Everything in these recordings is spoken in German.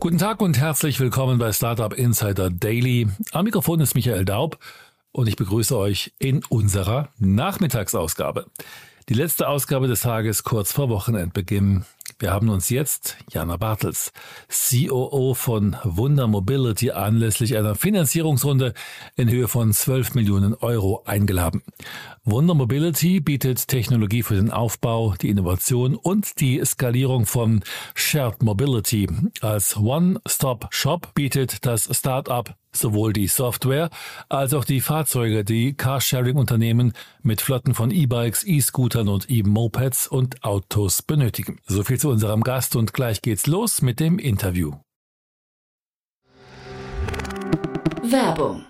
Guten Tag und herzlich willkommen bei Startup Insider Daily. Am Mikrofon ist Michael Daub und ich begrüße euch in unserer Nachmittagsausgabe. Die letzte Ausgabe des Tages kurz vor Wochenendbeginn. Wir haben uns jetzt Jana Bartels, COO von Wunder Mobility, anlässlich einer Finanzierungsrunde in Höhe von 12 Millionen Euro eingeladen. Wunder Mobility bietet Technologie für den Aufbau, die Innovation und die Skalierung von Shared Mobility. Als One-Stop-Shop bietet das Startup sowohl die Software als auch die Fahrzeuge, die Carsharing-Unternehmen mit Flotten von E-Bikes, E-Scootern und E-Mopeds und Autos benötigen. So viel zu unserem Gast und gleich geht's los mit dem Interview. Werbung.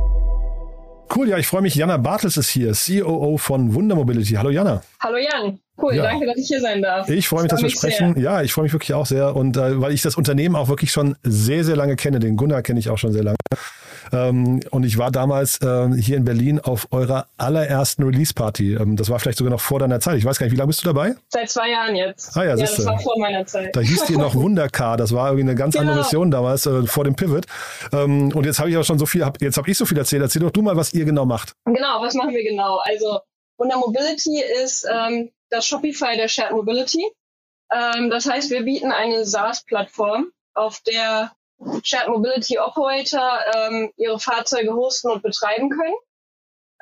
Cool, ja, ich freue mich. Jana Bartels ist hier, COO von Wunder Mobility. Hallo Jana. Hallo Jan. Cool, Ja. danke, dass ich hier sein darf. Ich freue mich, dass wir sprechen. Ja, ich freue mich wirklich auch sehr. Und äh, weil ich das Unternehmen auch wirklich schon sehr, sehr lange kenne, den Gunnar kenne ich auch schon sehr lange. Ähm, und ich war damals ähm, hier in Berlin auf eurer allerersten Release-Party. Ähm, das war vielleicht sogar noch vor deiner Zeit. Ich weiß gar nicht, wie lange bist du dabei? Seit zwei Jahren jetzt. Ah ja, ja siehste. das war vor meiner Zeit. Da hieß die noch Wundercar. Das war irgendwie eine ganz andere Genau. Mission damals, äh, vor dem Pivot. Ähm, und jetzt habe ich auch schon so viel, hab, jetzt habe ich so viel erzählt. Erzähl doch du mal, was ihr genau macht. Genau, was machen wir genau? Also Wunder Mobility ist ähm, das Shopify der Shared Mobility. Ähm, das heißt, wir bieten eine SaaS-Plattform, auf der Shared Mobility Operator ähm, ihre Fahrzeuge hosten und betreiben können.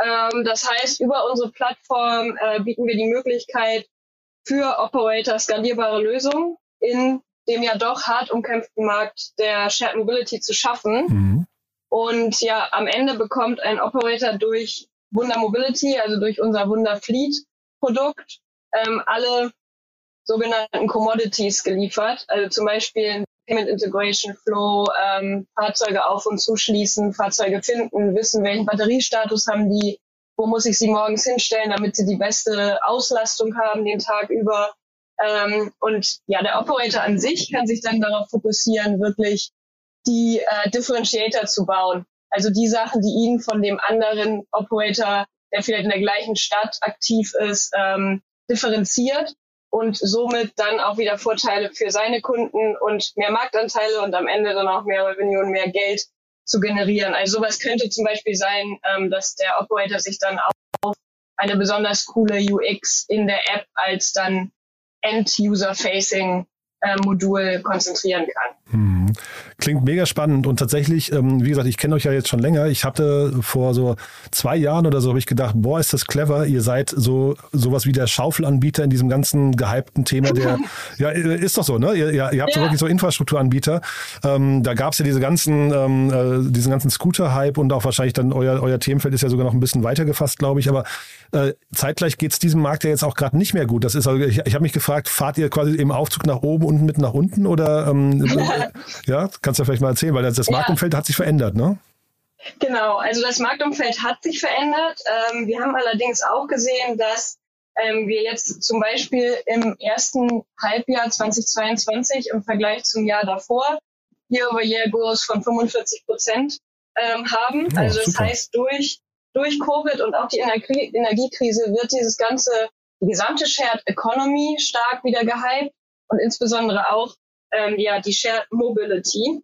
Ähm, das heißt, über unsere Plattform äh, bieten wir die Möglichkeit für Operator skalierbare Lösungen in dem ja doch hart umkämpften Markt der Shared Mobility zu schaffen. Mhm. Und ja, am Ende bekommt ein Operator durch Wunder Mobility, also durch unser Wunder Fleet Produkt, ähm, alle sogenannten Commodities geliefert. Also zum Beispiel Payment Integration Flow, ähm, Fahrzeuge auf und zuschließen, Fahrzeuge finden, wissen, welchen Batteriestatus haben die, wo muss ich sie morgens hinstellen, damit sie die beste Auslastung haben den Tag über. Ähm, und ja, der Operator an sich kann sich dann darauf fokussieren, wirklich die äh, Differentiator zu bauen. Also die Sachen, die ihn von dem anderen Operator, der vielleicht in der gleichen Stadt aktiv ist, ähm, differenziert und somit dann auch wieder Vorteile für seine Kunden und mehr Marktanteile und am Ende dann auch mehr Revenue und mehr Geld zu generieren. Also sowas könnte zum Beispiel sein, ähm, dass der Operator sich dann auf eine besonders coole UX in der App als dann End-User-Facing äh, konzentrieren kann. Hm. Klingt mega spannend und tatsächlich, ähm, wie gesagt, ich kenne euch ja jetzt schon länger. Ich hatte vor so zwei Jahren oder so habe ich gedacht, boah, ist das clever. Ihr seid so sowas wie der Schaufelanbieter in diesem ganzen gehypten Thema. Der ja äh, ist doch so, ne? Ihr, ihr, ihr habt so Ja. wirklich so Infrastrukturanbieter. Ähm, da gab es ja diese ganzen, ähm, äh, diesen ganzen Scooter-Hype und auch wahrscheinlich dann euer euer Themenfeld ist ja sogar noch ein bisschen weiter gefasst, glaube ich. Aber äh, zeitgleich geht es diesem Markt ja jetzt auch gerade nicht mehr gut. Das ist also, ich, ich habe mich gefragt, fahrt ihr quasi im Aufzug nach oben und mit nach unten oder ähm, ja, kannst du vielleicht mal erzählen, weil das, das Ja. Marktumfeld hat sich verändert, ne? Genau, also das Marktumfeld hat sich verändert. Ähm, wir haben allerdings auch gesehen, dass ähm, wir jetzt zum Beispiel im ersten Halbjahr 2022 im Vergleich zum Jahr davor Year-over-Year-Growth von 45 Prozent ähm, haben. Oh, also das super. heißt, durch, durch Covid und auch die Energie Energiekrise wird dieses ganze, die gesamte Shared Economy stark wieder gehypt und insbesondere auch ähm, ja, die Shared Mobility.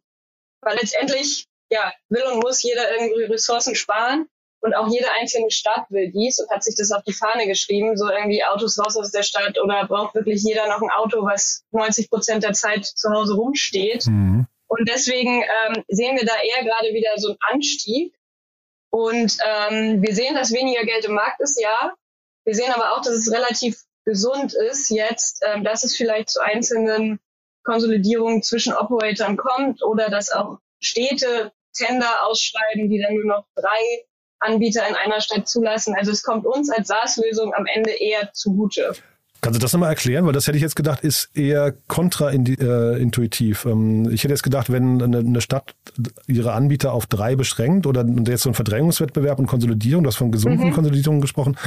weil letztendlich ja, will und muss jeder irgendwie Ressourcen sparen. Und auch jede einzelne Stadt will dies und hat sich das auf die Fahne geschrieben, so irgendwie Autos raus aus der Stadt oder braucht wirklich jeder noch ein Auto, was 90 Prozent der Zeit zu Hause rumsteht. Mhm. Und deswegen ähm, sehen wir da eher gerade wieder so einen Anstieg. Und ähm, wir sehen, dass weniger Geld im Markt ist, ja. Wir sehen aber auch, dass es relativ gesund ist jetzt, ähm, dass es vielleicht zu einzelnen Konsolidierungen zwischen Operatoren kommt oder dass auch Städte Tender ausschreiben, die dann nur noch drei Anbieter in einer Stadt zulassen. Also es kommt uns als SaaS-Lösung am Ende eher zugute. Kannst du das nochmal erklären? Weil das hätte ich jetzt gedacht, ist eher kontraintuitiv. Ähm, ich hätte jetzt gedacht, wenn eine Stadt ihre Anbieter auf drei beschränkt oder jetzt so ein Verdrängungswettbewerb und Konsolidierung, du hast von gesunden mhm. Konsolidierung gesprochen.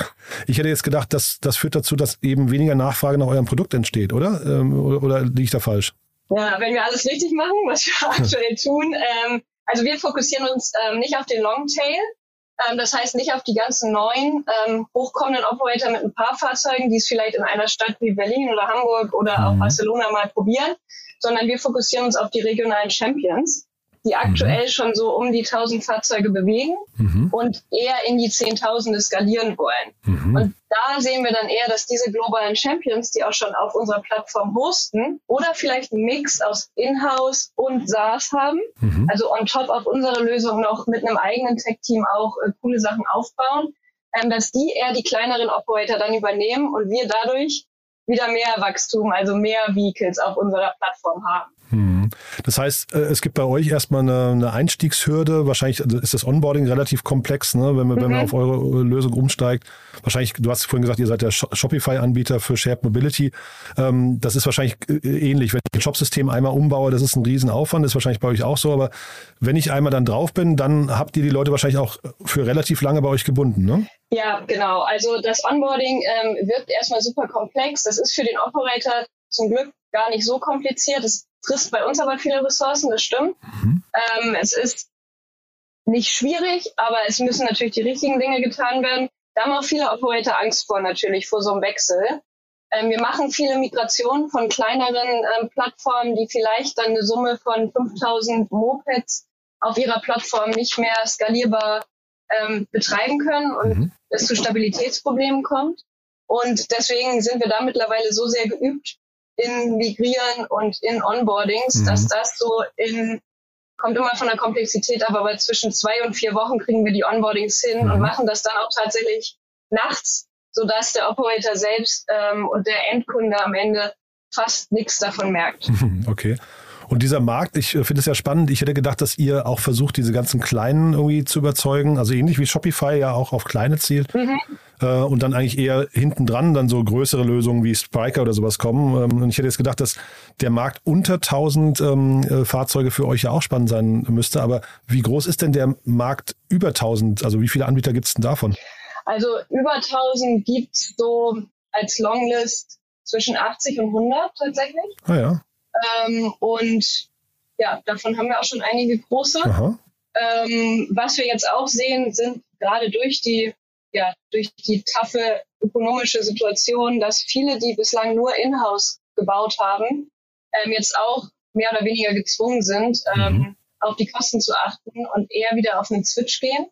Ich hätte jetzt gedacht, dass das führt dazu, dass eben weniger Nachfrage nach eurem Produkt entsteht, oder? Ähm, oder, oder liege ich da falsch? Ja, wenn wir alles richtig machen, was wir aktuell tun, ähm, also wir fokussieren uns ähm, nicht auf den Longtail. Ähm, das heißt nicht auf die ganzen neuen ähm, hochkommenden Operator mit ein paar Fahrzeugen, die es vielleicht in einer Stadt wie Berlin oder Hamburg oder mhm. auch Barcelona mal probieren, sondern wir fokussieren uns auf die regionalen Champions die aktuell mhm. schon so um die 1000 Fahrzeuge bewegen mhm. und eher in die Zehntausende skalieren wollen. Mhm. Und da sehen wir dann eher, dass diese globalen Champions, die auch schon auf unserer Plattform hosten oder vielleicht einen Mix aus Inhouse und SaaS haben, mhm. also on top auf unsere Lösung noch mit einem eigenen Tech-Team auch äh, coole Sachen aufbauen, ähm, dass die eher die kleineren Operator dann übernehmen und wir dadurch wieder mehr Wachstum, also mehr Vehicles auf unserer Plattform haben. Das heißt, äh, es gibt bei euch erstmal eine, eine Einstiegshürde. Wahrscheinlich also ist das Onboarding relativ komplex, ne? wenn, man, mhm. wenn man auf eure Lösung umsteigt. Wahrscheinlich, du hast vorhin gesagt, ihr seid der Shopify-Anbieter für Shared Mobility. Ähm, das ist wahrscheinlich äh, ähnlich. Wenn ich ein Shopsystem einmal umbaue, das ist ein Riesenaufwand, das ist wahrscheinlich bei euch auch so. Aber wenn ich einmal dann drauf bin, dann habt ihr die Leute wahrscheinlich auch für relativ lange bei euch gebunden, ne? Ja, genau. Also das Onboarding ähm, wirkt erstmal super komplex. Das ist für den Operator zum Glück gar nicht so kompliziert. Es frisst bei uns aber viele Ressourcen, das stimmt. Mhm. Ähm, es ist nicht schwierig, aber es müssen natürlich die richtigen Dinge getan werden. Da haben auch viele Operator Angst vor, natürlich, vor so einem Wechsel. Ähm, wir machen viele Migrationen von kleineren ähm, Plattformen, die vielleicht dann eine Summe von 5000 Mopeds auf ihrer Plattform nicht mehr skalierbar ähm, betreiben können und mhm. es zu Stabilitätsproblemen kommt. Und deswegen sind wir da mittlerweile so sehr geübt, in Migrieren und in Onboardings, mhm. dass das so in, kommt immer von der Komplexität, aber bei zwischen zwei und vier Wochen kriegen wir die Onboardings hin mhm. und machen das dann auch tatsächlich nachts, sodass der Operator selbst ähm, und der Endkunde am Ende fast nichts davon merkt. Okay. Und dieser Markt, ich äh, finde es ja spannend. Ich hätte gedacht, dass ihr auch versucht, diese ganzen Kleinen irgendwie zu überzeugen. Also ähnlich wie Shopify ja auch auf Kleine zielt. Mhm. Äh, und dann eigentlich eher hinten dran dann so größere Lösungen wie Spriker oder sowas kommen. Ähm, und ich hätte jetzt gedacht, dass der Markt unter 1000 ähm, äh, Fahrzeuge für euch ja auch spannend sein müsste. Aber wie groß ist denn der Markt über 1000? Also wie viele Anbieter gibt es denn davon? Also über 1000 gibt es so als Longlist zwischen 80 und 100 tatsächlich. Ah ja. Ähm, und ja, davon haben wir auch schon einige große. Ähm, was wir jetzt auch sehen, sind gerade durch die, ja, durch die taffe ökonomische Situation, dass viele, die bislang nur in-house gebaut haben, ähm, jetzt auch mehr oder weniger gezwungen sind, ähm, mhm. auf die Kosten zu achten und eher wieder auf einen Switch gehen.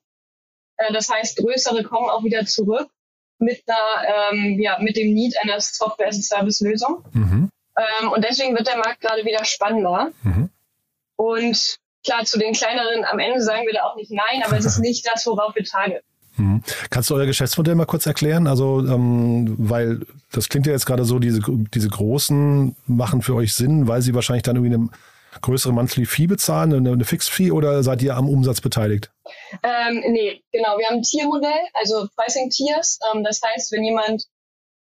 Äh, das heißt, größere kommen auch wieder zurück mit einer, ähm, ja, mit dem Need einer Software-as-a-Service-Lösung. Mhm. Ähm, und deswegen wird der Markt gerade wieder spannender. Mhm. Und klar, zu den kleineren am Ende sagen wir da auch nicht nein, aber es ist nicht das, worauf wir tagen. Mhm. Kannst du euer Geschäftsmodell mal kurz erklären? Also, ähm, weil das klingt ja jetzt gerade so, diese, diese großen machen für euch Sinn, weil sie wahrscheinlich dann irgendwie eine größere Monthly Fee bezahlen, eine, eine Fixed Fee oder seid ihr am Umsatz beteiligt? Ähm, nee, genau. Wir haben ein Tiermodell, also Pricing Tiers. Ähm, das heißt, wenn jemand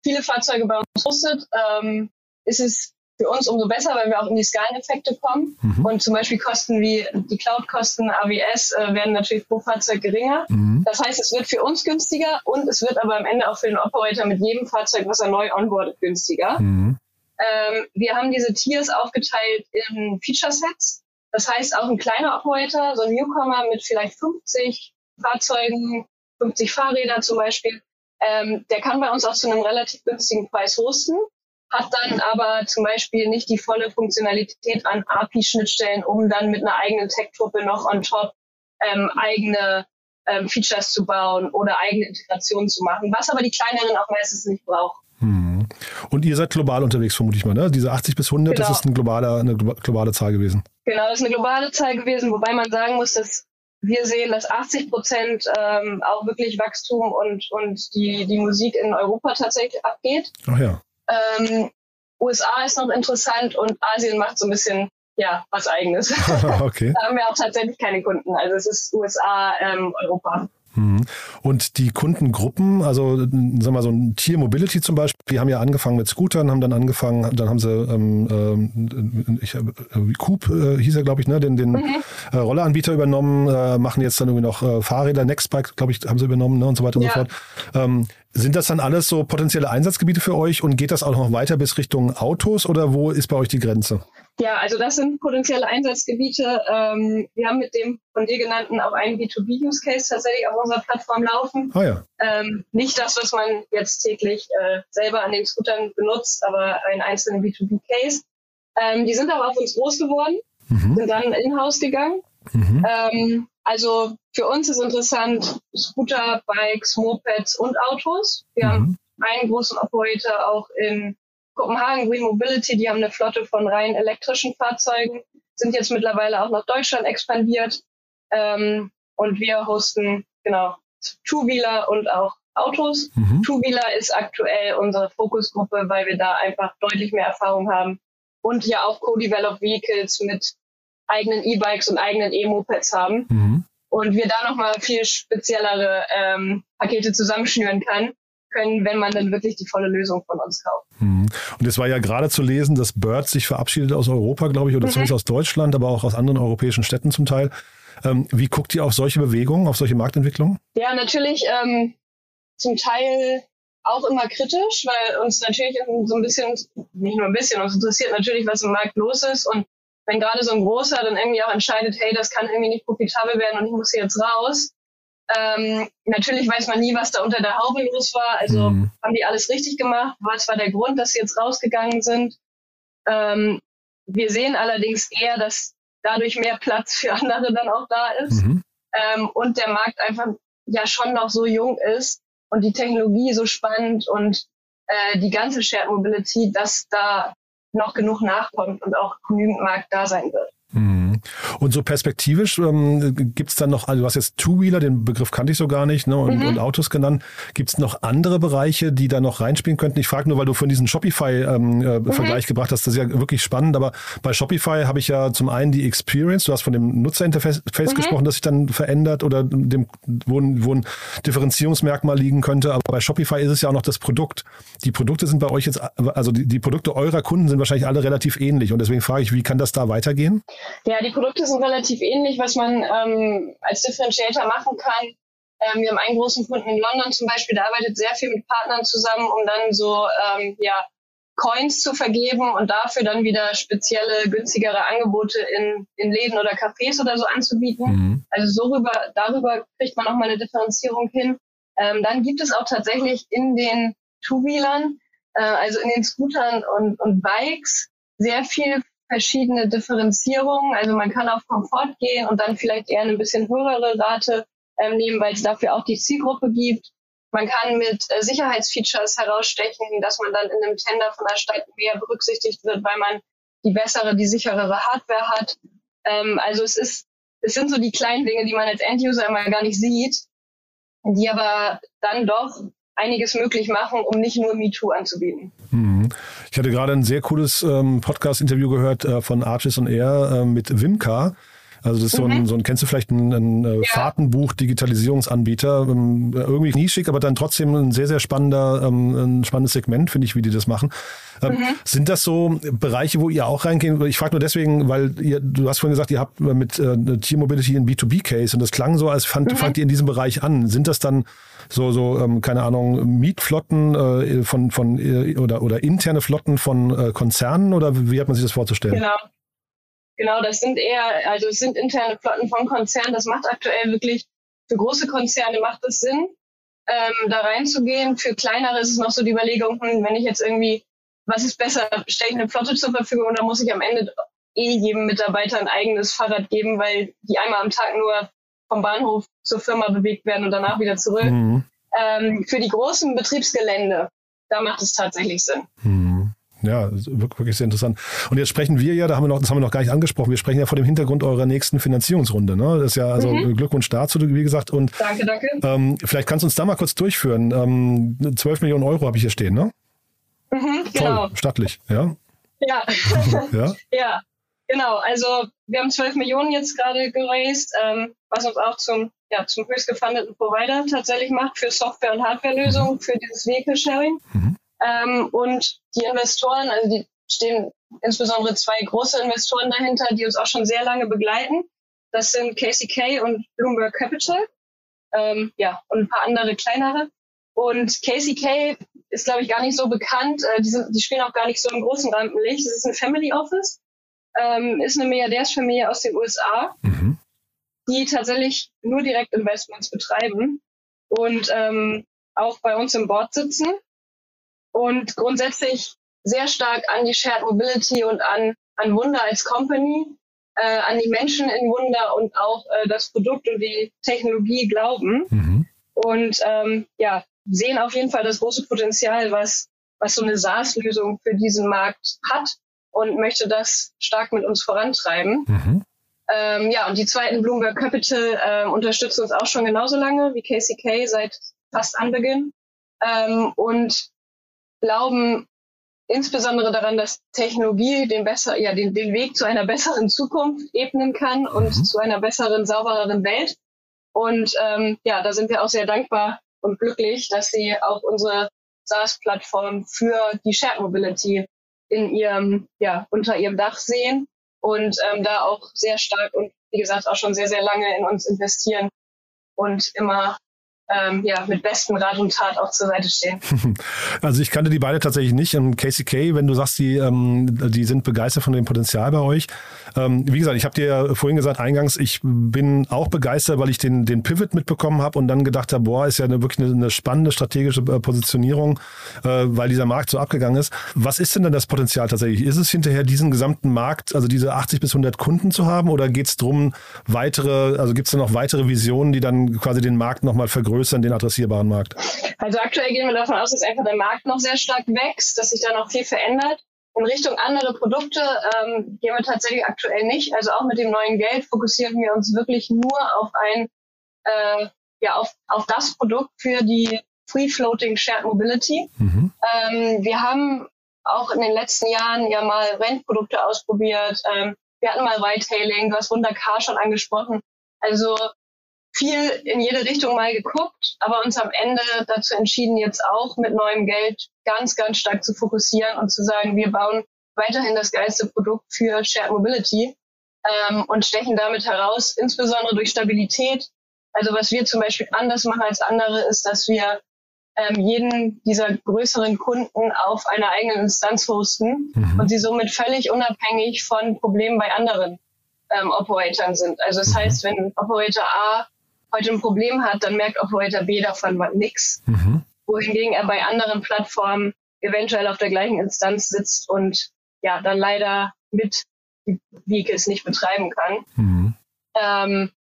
viele Fahrzeuge bei uns hostet, ähm, ist es für uns umso besser, weil wir auch in die Skaleneffekte kommen. Mhm. Und zum Beispiel Kosten wie die Cloud-Kosten, AWS, äh, werden natürlich pro Fahrzeug geringer. Mhm. Das heißt, es wird für uns günstiger und es wird aber am Ende auch für den Operator mit jedem Fahrzeug, was er neu onboardet, günstiger. Mhm. Ähm, wir haben diese Tiers aufgeteilt in Feature-Sets. Das heißt, auch ein kleiner Operator, so ein Newcomer mit vielleicht 50 Fahrzeugen, 50 Fahrräder zum Beispiel, ähm, der kann bei uns auch zu einem relativ günstigen Preis hosten. Hat dann aber zum Beispiel nicht die volle Funktionalität an API-Schnittstellen, um dann mit einer eigenen Tech-Truppe noch on top ähm, eigene ähm, Features zu bauen oder eigene Integrationen zu machen, was aber die kleineren auch meistens nicht brauchen. Hm. Und ihr seid global unterwegs, vermute ich mal, ne? Diese 80 bis 100, genau. das ist ein globaler, eine globale Zahl gewesen. Genau, das ist eine globale Zahl gewesen, wobei man sagen muss, dass wir sehen, dass 80 Prozent ähm, auch wirklich Wachstum und, und die, die Musik in Europa tatsächlich abgeht. Ach ja. Ähm, USA ist noch interessant und Asien macht so ein bisschen ja was eigenes. okay. da haben wir auch tatsächlich keine Kunden. Also es ist USA, ähm, Europa. Mhm. Und die Kundengruppen, also sagen wir mal so ein Tier Mobility zum Beispiel, die haben ja angefangen mit Scootern, haben dann angefangen, dann haben sie ähm, ähm ich, äh, Coop äh, hieß er, glaube ich, ne, den, den mhm. äh, Rolleranbieter übernommen, äh, machen jetzt dann irgendwie noch äh, Fahrräder, Nextbike, glaube ich, haben sie übernommen ne, und so weiter ja. und so fort. Ähm, sind das dann alles so potenzielle Einsatzgebiete für euch und geht das auch noch weiter bis Richtung Autos oder wo ist bei euch die Grenze? Ja, also das sind potenzielle Einsatzgebiete. Ähm, wir haben mit dem von dir genannten auch einen B2B-Use-Case tatsächlich auf unserer Plattform laufen. Ah, ja. ähm, nicht das, was man jetzt täglich äh, selber an den Scootern benutzt, aber einen einzelnen B2B-Case. Ähm, die sind aber auf uns groß geworden, mhm. sind dann in-house gegangen. Mhm. Ähm, also für uns ist interessant Scooter, Bikes, Mopeds und Autos. Wir mhm. haben einen großen Operator auch in Kopenhagen Green Mobility, die haben eine Flotte von rein elektrischen Fahrzeugen, sind jetzt mittlerweile auch nach Deutschland expandiert. Ähm, und wir hosten genau Two-Wheeler und auch Autos. Mhm. Two-Wheeler ist aktuell unsere Fokusgruppe, weil wir da einfach deutlich mehr Erfahrung haben und ja auch Co-Developed Vehicles mit eigenen E-Bikes und eigenen E-Mopeds haben. Mhm. Und wir da nochmal viel speziellere ähm, Pakete zusammenschnüren kann können, wenn man dann wirklich die volle Lösung von uns kauft. Mhm. Und es war ja gerade zu lesen, dass Bird sich verabschiedet aus Europa, glaube ich, oder mhm. zumindest aus Deutschland, aber auch aus anderen europäischen Städten zum Teil. Ähm, wie guckt ihr auf solche Bewegungen, auf solche Marktentwicklungen? Ja, natürlich ähm, zum Teil auch immer kritisch, weil uns natürlich so ein bisschen, nicht nur ein bisschen, uns interessiert natürlich, was im Markt los ist. Und wenn gerade so ein großer dann irgendwie auch entscheidet, hey, das kann irgendwie nicht profitabel werden und ich muss hier jetzt raus, ähm, natürlich weiß man nie, was da unter der Haube los war. Also mhm. haben die alles richtig gemacht? Was war der Grund, dass sie jetzt rausgegangen sind? Ähm, wir sehen allerdings eher, dass dadurch mehr Platz für andere dann auch da ist mhm. ähm, und der Markt einfach ja schon noch so jung ist und die Technologie so spannend und äh, die ganze Shared Mobility, dass da noch genug nachkommt und auch genügend Markt da sein wird. Und so perspektivisch ähm, gibt es dann noch, also du hast jetzt Two-Wheeler, den Begriff kannte ich so gar nicht, ne, und, mhm. und Autos genannt. Gibt es noch andere Bereiche, die da noch reinspielen könnten? Ich frage nur, weil du von diesem Shopify-Vergleich ähm, äh, mhm. gebracht hast, das ist ja wirklich spannend, aber bei Shopify habe ich ja zum einen die Experience, du hast von dem Nutzerinterface mhm. gesprochen, das sich dann verändert oder dem, wo, wo ein Differenzierungsmerkmal liegen könnte, aber bei Shopify ist es ja auch noch das Produkt. Die Produkte sind bei euch jetzt, also die, die Produkte eurer Kunden sind wahrscheinlich alle relativ ähnlich und deswegen frage ich, wie kann das da weitergehen? Ja, die Produkte sind relativ ähnlich, was man ähm, als Differentiator machen kann. Ähm, wir haben einen großen Kunden in London zum Beispiel, der arbeitet sehr viel mit Partnern zusammen, um dann so ähm, ja, Coins zu vergeben und dafür dann wieder spezielle, günstigere Angebote in, in Läden oder Cafés oder so anzubieten. Mhm. Also so rüber, darüber kriegt man auch mal eine Differenzierung hin. Ähm, dann gibt es auch tatsächlich in den Two-Wheelern, äh, also in den Scootern und, und Bikes, sehr viel verschiedene Differenzierungen. Also man kann auf Komfort gehen und dann vielleicht eher eine bisschen höhere Rate ähm, nehmen, weil es dafür auch die Zielgruppe gibt. Man kann mit äh, Sicherheitsfeatures herausstechen, dass man dann in einem Tender von der Stadt mehr berücksichtigt wird, weil man die bessere, die sicherere Hardware hat. Ähm, also es ist, es sind so die kleinen Dinge, die man als Enduser immer gar nicht sieht, die aber dann doch einiges möglich machen, um nicht nur MeToo anzubieten. Mhm. Ich hatte gerade ein sehr cooles ähm, Podcast-Interview gehört äh, von Arches on Air äh, mit Wimka. Also das ist so, ein, mhm. so ein, kennst du vielleicht ein, ein äh, ja. Fahrtenbuch, Digitalisierungsanbieter, ähm, irgendwie nischig, aber dann trotzdem ein sehr, sehr spannender, ähm, ein spannendes Segment, finde ich, wie die das machen. Ähm, mhm. Sind das so Bereiche, wo ihr auch reingehen? Ich frage nur deswegen, weil ihr, du hast vorhin gesagt, ihr habt mit äh, Tier Mobility einen B2B-Case und das klang so, als fand, mhm. fangt ihr in diesem Bereich an. Sind das dann so, so ähm, keine Ahnung, Mietflotten äh, von, von äh, oder, oder interne Flotten von äh, Konzernen oder wie hat man sich das vorzustellen? Genau. Genau, das sind eher, also es sind interne Flotten von Konzernen. Das macht aktuell wirklich, für große Konzerne macht es Sinn, ähm, da reinzugehen. Für kleinere ist es noch so die Überlegung, hm, wenn ich jetzt irgendwie was ist besser, stelle ich eine Flotte zur Verfügung oder muss ich am Ende eh jedem Mitarbeiter ein eigenes Fahrrad geben, weil die einmal am Tag nur vom Bahnhof zur Firma bewegt werden und danach wieder zurück. Mhm. Ähm, für die großen Betriebsgelände, da macht es tatsächlich Sinn. Mhm. Ja, wirklich sehr interessant. Und jetzt sprechen wir ja, da haben wir noch, das haben wir noch gar nicht angesprochen, wir sprechen ja vor dem Hintergrund eurer nächsten Finanzierungsrunde. Ne? Das ist ja also mhm. Glückwunsch dazu, wie gesagt. Und danke, danke. Ähm, vielleicht kannst du uns da mal kurz durchführen. Ähm, 12 Millionen Euro habe ich hier stehen, ne? Mhm, genau. Toll, stattlich, ja? Ja. ja. ja. Genau, also wir haben 12 Millionen jetzt gerade geraced, ähm, was uns auch zum, ja, zum höchst gefundeten Provider tatsächlich macht für Software- und Hardwarelösungen für dieses Vehicle Sharing. Mhm. Ähm, und die Investoren, also die stehen insbesondere zwei große Investoren dahinter, die uns auch schon sehr lange begleiten. Das sind KCK und Bloomberg Capital. Ähm, ja, und ein paar andere kleinere. Und KCK ist, glaube ich, gar nicht so bekannt. Äh, die, sind, die spielen auch gar nicht so im großen Rampenlicht. Das ist ein Family Office ähm, ist eine Milliardärsfamilie aus den USA, mhm. die tatsächlich nur Direktinvestments betreiben und ähm, auch bei uns im Board sitzen und grundsätzlich sehr stark an die Shared Mobility und an, an Wunder als Company, äh, an die Menschen in Wunder und auch äh, das Produkt und die Technologie glauben. Mhm. Und ähm, ja, sehen auf jeden Fall das große Potenzial, was, was so eine SaaS-Lösung für diesen Markt hat und möchte das stark mit uns vorantreiben. Mhm. Ähm, ja, und die zweiten Bloomberg Capital äh, unterstützen uns auch schon genauso lange wie KCK seit fast Anbeginn ähm, und glauben insbesondere daran, dass Technologie den besser, ja, den, den Weg zu einer besseren Zukunft ebnen kann und mhm. zu einer besseren, saubereren Welt. Und ähm, ja, da sind wir auch sehr dankbar und glücklich, dass sie auch unsere SaaS-Plattform für die Shared Mobility in ihrem, ja, unter ihrem Dach sehen und ähm, da auch sehr stark und wie gesagt auch schon sehr, sehr lange in uns investieren und immer ähm, ja, mit bestem Rat und Tat auch zur Seite stehen. Also ich kannte die beide tatsächlich nicht. Und KCK, wenn du sagst, die, ähm, die sind begeistert von dem Potenzial bei euch. Ähm, wie gesagt, ich habe dir vorhin gesagt, eingangs, ich bin auch begeistert, weil ich den, den Pivot mitbekommen habe und dann gedacht habe, boah, ist ja eine, wirklich eine, eine spannende strategische äh, Positionierung, äh, weil dieser Markt so abgegangen ist. Was ist denn dann das Potenzial tatsächlich? Ist es hinterher diesen gesamten Markt, also diese 80 bis 100 Kunden zu haben oder geht es darum, weitere, also gibt es da noch weitere Visionen, die dann quasi den Markt nochmal vergrößern? Vergrößern, den adressierbaren Markt? Also aktuell gehen wir davon aus, dass einfach der Markt noch sehr stark wächst, dass sich da noch viel verändert. In Richtung andere Produkte ähm, gehen wir tatsächlich aktuell nicht. Also auch mit dem neuen Geld fokussieren wir uns wirklich nur auf ein, äh, ja, auf, auf das Produkt für die Free Floating Shared Mobility. Mhm. Ähm, wir haben auch in den letzten Jahren ja mal Rentprodukte ausprobiert. Ähm, wir hatten mal Whitehailing, du hast Wundercar schon angesprochen. Also viel in jede Richtung mal geguckt, aber uns am Ende dazu entschieden, jetzt auch mit neuem Geld ganz, ganz stark zu fokussieren und zu sagen, wir bauen weiterhin das geilste Produkt für Shared Mobility ähm, und stechen damit heraus, insbesondere durch Stabilität. Also was wir zum Beispiel anders machen als andere, ist, dass wir ähm, jeden dieser größeren Kunden auf einer eigenen Instanz hosten mhm. und sie somit völlig unabhängig von Problemen bei anderen ähm, Operatoren sind. Also das mhm. heißt, wenn Operator A heute ein Problem hat, dann merkt Operator B davon nichts. Mhm. Wohingegen er bei anderen Plattformen eventuell auf der gleichen Instanz sitzt und ja, dann leider mit Vehicles nicht betreiben kann. Mhm. Ähm,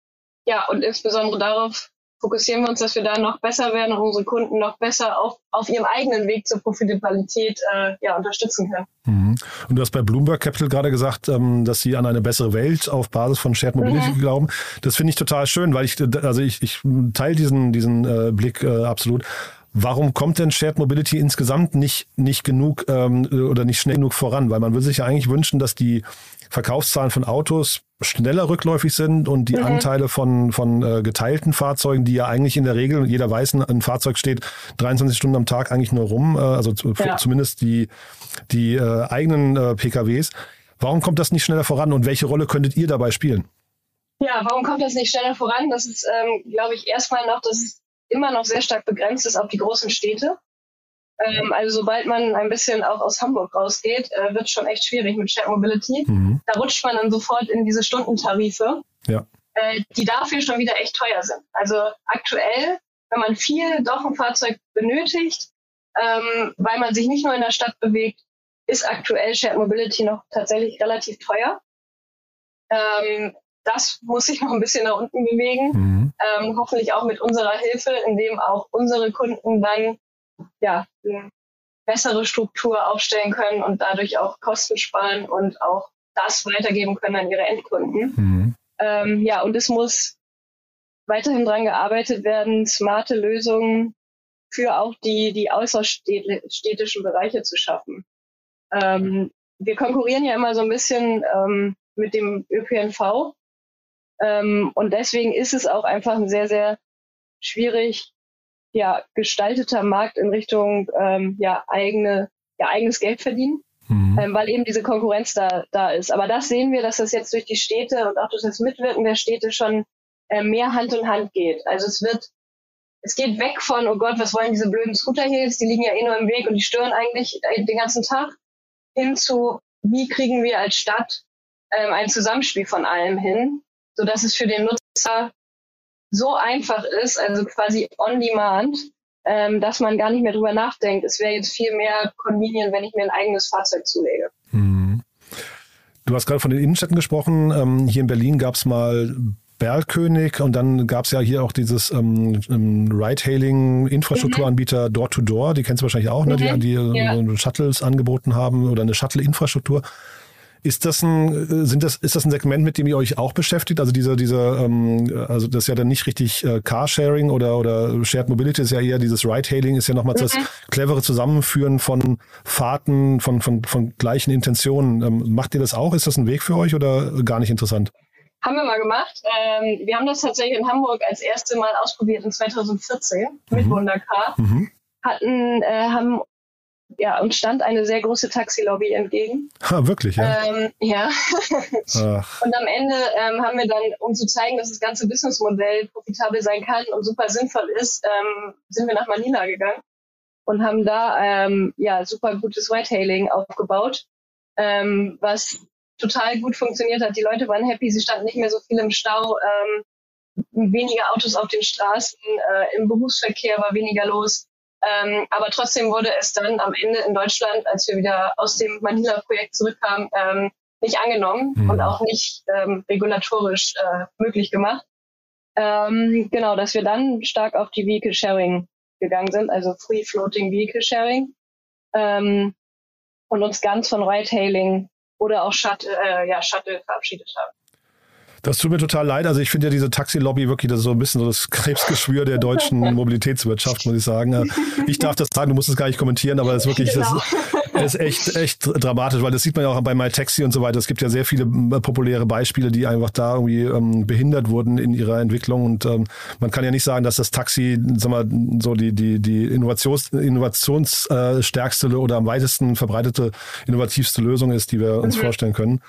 ja, und insbesondere darauf fokussieren wir uns, dass wir da noch besser werden und unsere Kunden noch besser auf, auf ihrem eigenen Weg zur Profitabilität äh, ja, unterstützen können. Mhm. Und du hast bei Bloomberg Capital gerade gesagt, ähm, dass sie an eine bessere Welt auf Basis von Shared Mobility mhm. glauben. Das finde ich total schön, weil ich, also ich, ich teile diesen, diesen äh, Blick äh, absolut. Warum kommt denn Shared Mobility insgesamt nicht, nicht genug ähm, oder nicht schnell genug voran? Weil man würde sich ja eigentlich wünschen, dass die Verkaufszahlen von Autos schneller rückläufig sind und die mhm. Anteile von, von äh, geteilten Fahrzeugen, die ja eigentlich in der Regel, jeder weiß, ein, Fahrzeug steht 23 Stunden am Tag eigentlich nur rum, äh, also ja. zumindest die, die äh, eigenen äh, PKWs. Warum kommt das nicht schneller voran und welche Rolle könntet ihr dabei spielen? Ja, warum kommt das nicht schneller voran? Das ist, ähm, glaube ich, erstmal noch, dass es immer noch sehr stark begrenzt ist auf die großen Städte. Ähm, also sobald man ein bisschen auch aus Hamburg rausgeht, äh, wird es schon echt schwierig mit Shared Mobility. Mhm. Da rutscht man dann sofort in diese Stundentarife, ja. äh, die dafür schon wieder echt teuer sind. Also aktuell, wenn man viel doch ein Fahrzeug benötigt, ähm, weil man sich nicht nur in der Stadt bewegt, ist aktuell Shared Mobility noch tatsächlich relativ teuer. Ähm, das muss sich noch ein bisschen nach unten bewegen. Mhm. Ähm, hoffentlich auch mit unserer Hilfe, indem auch unsere Kunden dann ja eine bessere Struktur aufstellen können und dadurch auch Kosten sparen und auch das weitergeben können an ihre Endkunden. Mhm. Ähm, ja, und es muss weiterhin dran gearbeitet werden, smarte Lösungen für auch die, die außerstädtischen Bereiche zu schaffen. Ähm, wir konkurrieren ja immer so ein bisschen ähm, mit dem ÖPNV. Ähm, und deswegen ist es auch einfach ein sehr, sehr schwierig ja, gestalteter Markt in Richtung ähm, ja, eigene, ja, eigenes Geld verdienen, mhm. ähm, weil eben diese Konkurrenz da, da ist. Aber das sehen wir, dass das jetzt durch die Städte und auch durch das Mitwirken der Städte schon äh, mehr Hand in Hand geht. Also es wird, es geht weg von, oh Gott, was wollen diese blöden Scooter hier jetzt, die liegen ja eh nur im Weg und die stören eigentlich den ganzen Tag, hin zu, wie kriegen wir als Stadt ähm, ein Zusammenspiel von allem hin, so dass es für den Nutzer so einfach ist, also quasi on demand, ähm, dass man gar nicht mehr drüber nachdenkt. Es wäre jetzt viel mehr convenient, wenn ich mir ein eigenes Fahrzeug zulege. Mhm. Du hast gerade von den Innenstädten gesprochen. Ähm, hier in Berlin gab es mal Berlkönig und dann gab es ja hier auch dieses ähm, ähm Ride-Hailing-Infrastrukturanbieter mhm. Door-to-Door, die kennst du wahrscheinlich auch, ne? die, mhm. die ja. Shuttles angeboten haben oder eine Shuttle-Infrastruktur. Ist das ein, äh, sind das, ist das ein Segment, mit dem ihr euch auch beschäftigt? Also diese, diese, ähm, also das ist ja dann nicht richtig äh, Carsharing oder, oder Shared Mobility ist ja eher dieses Ride-Hailing, ist ja nochmal mhm. das clevere Zusammenführen von Fahrten, von, von, von gleichen Intentionen. Ähm, macht ihr das auch? Ist das ein Weg für euch oder gar nicht interessant? Haben wir mal gemacht. Ähm, wir haben das tatsächlich in Hamburg als erste Mal ausprobiert in 2014 mit mhm. 100k. Mhm. Hatten, äh, haben ja, uns stand eine sehr große Taxilobby entgegen. Ha, wirklich, ja? Ähm, ja. und am Ende ähm, haben wir dann, um zu zeigen, dass das ganze Businessmodell profitabel sein kann und super sinnvoll ist, ähm, sind wir nach Manila gegangen und haben da ähm, ja super gutes Whitehailing aufgebaut, ähm, was total gut funktioniert hat. Die Leute waren happy, sie standen nicht mehr so viel im Stau, ähm, weniger Autos auf den Straßen, äh, im Berufsverkehr war weniger los. Ähm, aber trotzdem wurde es dann am Ende in Deutschland, als wir wieder aus dem Manila-Projekt zurückkamen, ähm, nicht angenommen mhm. und auch nicht ähm, regulatorisch äh, möglich gemacht. Ähm, genau, dass wir dann stark auf die Vehicle Sharing gegangen sind, also Free Floating Vehicle Sharing ähm, und uns ganz von Ride-Hailing oder auch Shuttle, äh, ja, Shuttle verabschiedet haben. Das tut mir total leid. Also ich finde ja diese Taxi-Lobby wirklich, das ist so ein bisschen so das Krebsgeschwür der deutschen Mobilitätswirtschaft, muss ich sagen. Ich darf das sagen, du musst es gar nicht kommentieren, aber das ist wirklich, genau. das ist echt, echt dramatisch, weil das sieht man ja auch bei MyTaxi und so weiter. Es gibt ja sehr viele äh, populäre Beispiele, die einfach da irgendwie ähm, behindert wurden in ihrer Entwicklung und ähm, man kann ja nicht sagen, dass das Taxi, sag mal, so die, die, die Innovations, innovationsstärkste oder am weitesten verbreitete, innovativste Lösung ist, die wir uns mhm. vorstellen können.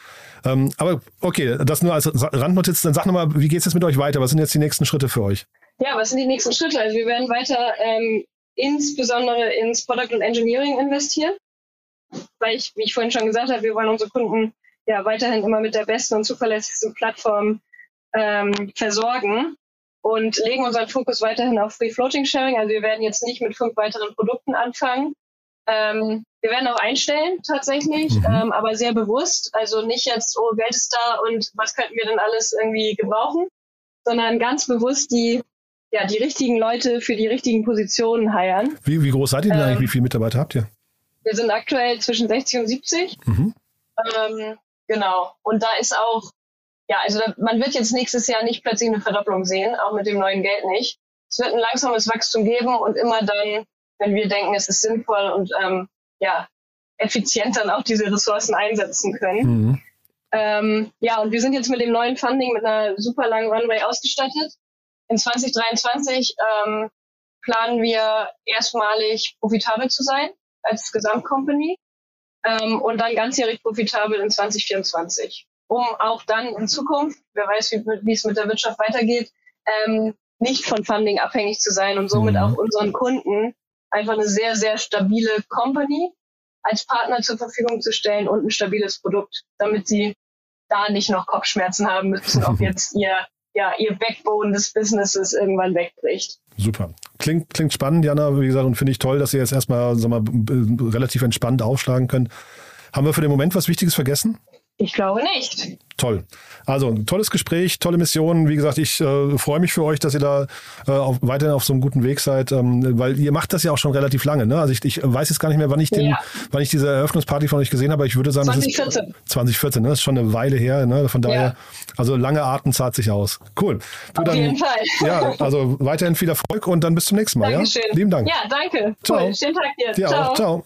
Ähm, aber okay, das nur als Randnotiz. Dann sag nochmal, wie geht es jetzt mit euch weiter? Was sind jetzt die nächsten Schritte für euch? Ja, was sind die nächsten Schritte? Also wir werden weiter ähm, insbesondere ins Product und Engineering investieren, weil ich, wie ich vorhin schon gesagt habe, wir wollen unsere Kunden ja weiterhin immer mit der besten und zuverlässigsten Plattform ähm, versorgen und legen unseren Fokus weiterhin auf Free Floating Sharing. Also wir werden jetzt nicht mit fünf weiteren Produkten anfangen, ähm, wir werden auch einstellen tatsächlich, mhm. ähm, aber sehr bewusst. Also nicht jetzt, oh, Geld ist da und was könnten wir denn alles irgendwie gebrauchen, sondern ganz bewusst die, ja, die richtigen Leute für die richtigen Positionen heiern. Wie, wie groß seid ihr denn ähm, eigentlich? Wie viele Mitarbeiter habt ihr? Wir sind aktuell zwischen 60 und 70. Mhm. Ähm, genau. Und da ist auch, ja, also da, man wird jetzt nächstes Jahr nicht plötzlich eine Verdopplung sehen, auch mit dem neuen Geld nicht. Es wird ein langsames Wachstum geben und immer dann wenn wir denken, es ist sinnvoll und ähm, ja, effizient dann auch diese Ressourcen einsetzen können. Mhm. Ähm, ja, und wir sind jetzt mit dem neuen Funding mit einer super langen Runway ausgestattet. In 2023 ähm, planen wir erstmalig profitabel zu sein als Gesamtcompany ähm, und dann ganzjährig profitabel in 2024, um auch dann in Zukunft, wer weiß, wie, wie es mit der Wirtschaft weitergeht, ähm, nicht von Funding abhängig zu sein und somit mhm. auch unseren Kunden einfach eine sehr, sehr stabile Company als Partner zur Verfügung zu stellen und ein stabiles Produkt, damit sie da nicht noch Kopfschmerzen haben müssen, ob jetzt ihr, ja, ihr Backbone des Businesses irgendwann wegbricht. Super. Klingt, klingt spannend, Jana, wie gesagt, und finde ich toll, dass ihr jetzt erstmal sag mal, relativ entspannt aufschlagen könnt. Haben wir für den Moment was Wichtiges vergessen? Ich glaube nicht. Toll. Also ein tolles Gespräch, tolle Mission. Wie gesagt, ich äh, freue mich für euch, dass ihr da äh, auf, weiterhin auf so einem guten Weg seid, ähm, weil ihr macht das ja auch schon relativ lange. Ne? Also ich, ich weiß jetzt gar nicht mehr, wann ich, den, Ja. wann ich diese Eröffnungsparty von euch gesehen habe, aber ich würde sagen, das 2014. ist 2014, ne? Das ist schon eine Weile her. Ne? Von daher, Ja. also lange Atem zahlt sich aus. Cool. Du, Auf jeden Fall. Ja, also weiterhin viel Erfolg und dann bis zum nächsten Mal. Dankeschön. Ja? Lieben Dank. Ja, danke. Ciao. Cool. Schönen Tag dir. Dir auch. Ciao.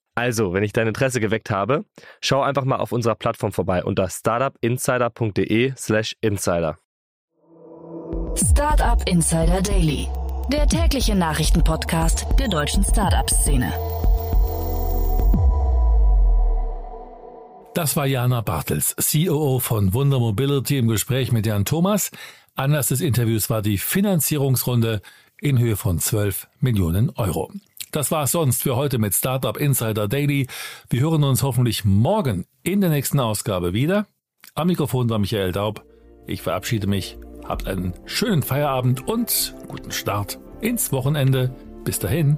Also, wenn ich dein Interesse geweckt habe, schau einfach mal auf unserer Plattform vorbei unter startupinsider.de/slash insider. Startup Insider Daily. Der tägliche Nachrichtenpodcast der deutschen Startup-Szene. Das war Jana Bartels, COO von Wunder Mobility im Gespräch mit Jan Thomas. Anlass des Interviews war die Finanzierungsrunde in Höhe von 12 Millionen Euro. Das war es sonst für heute mit Startup Insider Daily. Wir hören uns hoffentlich morgen in der nächsten Ausgabe wieder. Am Mikrofon war Michael Daub. Ich verabschiede mich. Habt einen schönen Feierabend und guten Start ins Wochenende. Bis dahin.